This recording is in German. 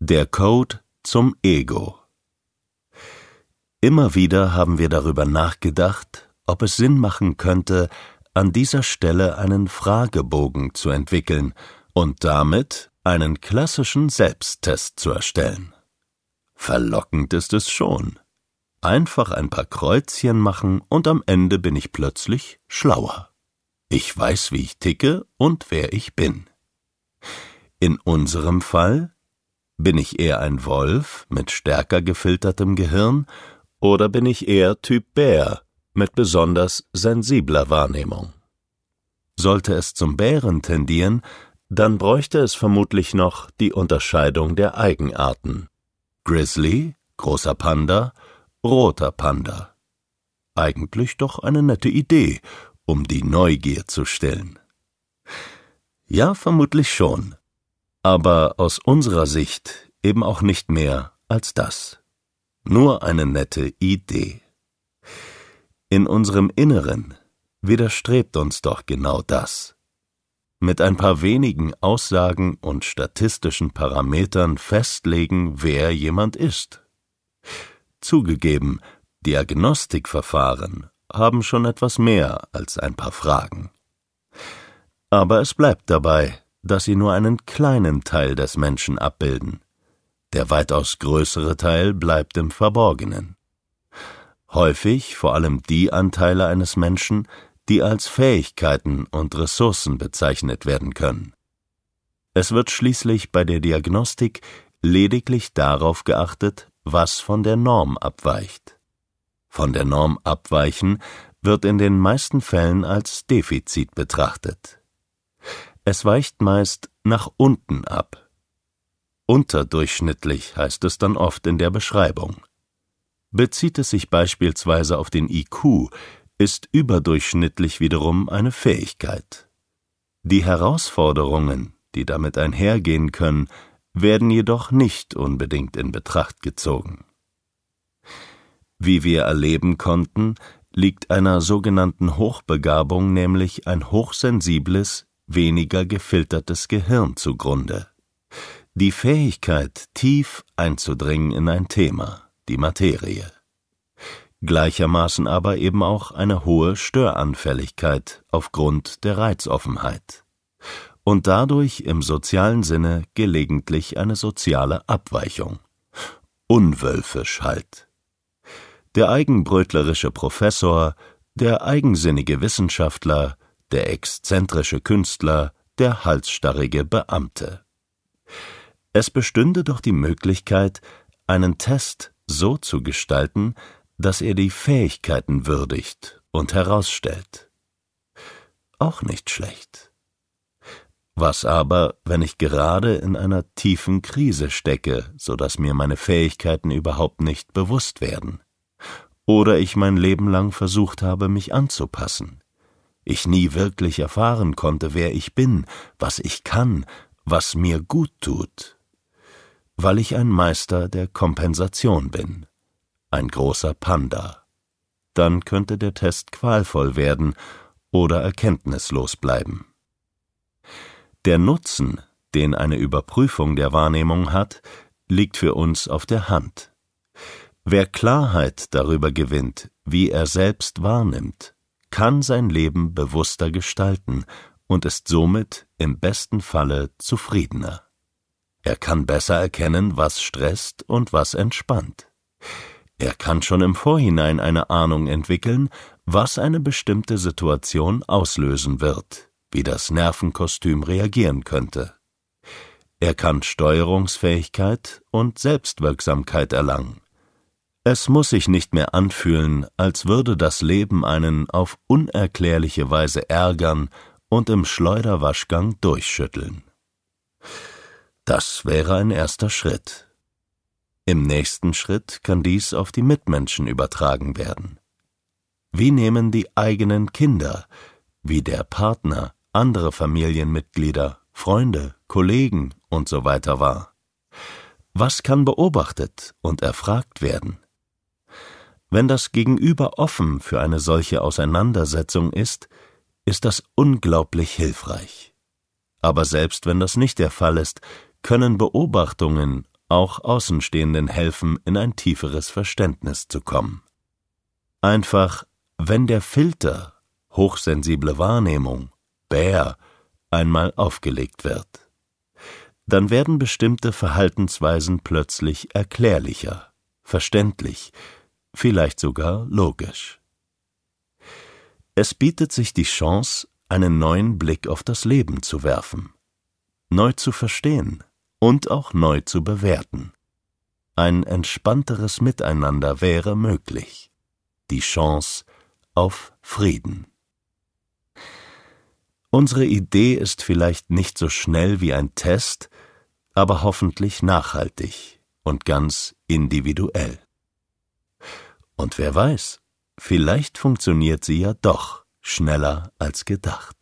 Der Code zum Ego Immer wieder haben wir darüber nachgedacht, ob es Sinn machen könnte, an dieser Stelle einen Fragebogen zu entwickeln und damit einen klassischen Selbsttest zu erstellen. Verlockend ist es schon. Einfach ein paar Kreuzchen machen und am Ende bin ich plötzlich schlauer. Ich weiß, wie ich ticke und wer ich bin. In unserem Fall bin ich eher ein Wolf mit stärker gefiltertem Gehirn oder bin ich eher Typ Bär mit besonders sensibler Wahrnehmung? Sollte es zum Bären tendieren, dann bräuchte es vermutlich noch die Unterscheidung der Eigenarten. Grizzly, großer Panda, roter Panda. Eigentlich doch eine nette Idee, um die Neugier zu stillen. Ja, vermutlich schon aber aus unserer Sicht eben auch nicht mehr als das. Nur eine nette Idee. In unserem Inneren widerstrebt uns doch genau das. Mit ein paar wenigen Aussagen und statistischen Parametern festlegen, wer jemand ist. Zugegeben, Diagnostikverfahren haben schon etwas mehr als ein paar Fragen. Aber es bleibt dabei, dass sie nur einen kleinen Teil des Menschen abbilden. Der weitaus größere Teil bleibt im Verborgenen. Häufig vor allem die Anteile eines Menschen, die als Fähigkeiten und Ressourcen bezeichnet werden können. Es wird schließlich bei der Diagnostik lediglich darauf geachtet, was von der Norm abweicht. Von der Norm abweichen wird in den meisten Fällen als Defizit betrachtet. Es weicht meist nach unten ab. Unterdurchschnittlich heißt es dann oft in der Beschreibung. Bezieht es sich beispielsweise auf den IQ, ist überdurchschnittlich wiederum eine Fähigkeit. Die Herausforderungen, die damit einhergehen können, werden jedoch nicht unbedingt in Betracht gezogen. Wie wir erleben konnten, liegt einer sogenannten Hochbegabung nämlich ein hochsensibles, weniger gefiltertes Gehirn zugrunde. Die Fähigkeit, tief einzudringen in ein Thema, die Materie. Gleichermaßen aber eben auch eine hohe Störanfälligkeit aufgrund der Reizoffenheit. Und dadurch im sozialen Sinne gelegentlich eine soziale Abweichung. Unwölfisch halt. Der eigenbrötlerische Professor, der eigensinnige Wissenschaftler, der exzentrische Künstler, der halsstarrige Beamte. Es bestünde doch die Möglichkeit, einen Test so zu gestalten, dass er die Fähigkeiten würdigt und herausstellt. Auch nicht schlecht. Was aber, wenn ich gerade in einer tiefen Krise stecke, so dass mir meine Fähigkeiten überhaupt nicht bewusst werden? Oder ich mein Leben lang versucht habe, mich anzupassen? Ich nie wirklich erfahren konnte, wer ich bin, was ich kann, was mir gut tut, weil ich ein Meister der Kompensation bin, ein großer Panda. Dann könnte der Test qualvoll werden oder erkenntnislos bleiben. Der Nutzen, den eine Überprüfung der Wahrnehmung hat, liegt für uns auf der Hand. Wer Klarheit darüber gewinnt, wie er selbst wahrnimmt, kann sein Leben bewusster gestalten und ist somit im besten Falle zufriedener. Er kann besser erkennen, was stresst und was entspannt. Er kann schon im Vorhinein eine Ahnung entwickeln, was eine bestimmte Situation auslösen wird, wie das Nervenkostüm reagieren könnte. Er kann Steuerungsfähigkeit und Selbstwirksamkeit erlangen. Es muss sich nicht mehr anfühlen, als würde das Leben einen auf unerklärliche Weise ärgern und im Schleuderwaschgang durchschütteln. Das wäre ein erster Schritt. Im nächsten Schritt kann dies auf die Mitmenschen übertragen werden. Wie nehmen die eigenen Kinder, wie der Partner, andere Familienmitglieder, Freunde, Kollegen und so wahr? Was kann beobachtet und erfragt werden? Wenn das Gegenüber offen für eine solche Auseinandersetzung ist, ist das unglaublich hilfreich. Aber selbst wenn das nicht der Fall ist, können Beobachtungen auch Außenstehenden helfen, in ein tieferes Verständnis zu kommen. Einfach, wenn der Filter hochsensible Wahrnehmung, Bär, einmal aufgelegt wird. Dann werden bestimmte Verhaltensweisen plötzlich erklärlicher, verständlich, vielleicht sogar logisch. Es bietet sich die Chance, einen neuen Blick auf das Leben zu werfen, neu zu verstehen und auch neu zu bewerten. Ein entspannteres Miteinander wäre möglich. Die Chance auf Frieden. Unsere Idee ist vielleicht nicht so schnell wie ein Test, aber hoffentlich nachhaltig und ganz individuell. Und wer weiß, vielleicht funktioniert sie ja doch schneller als gedacht.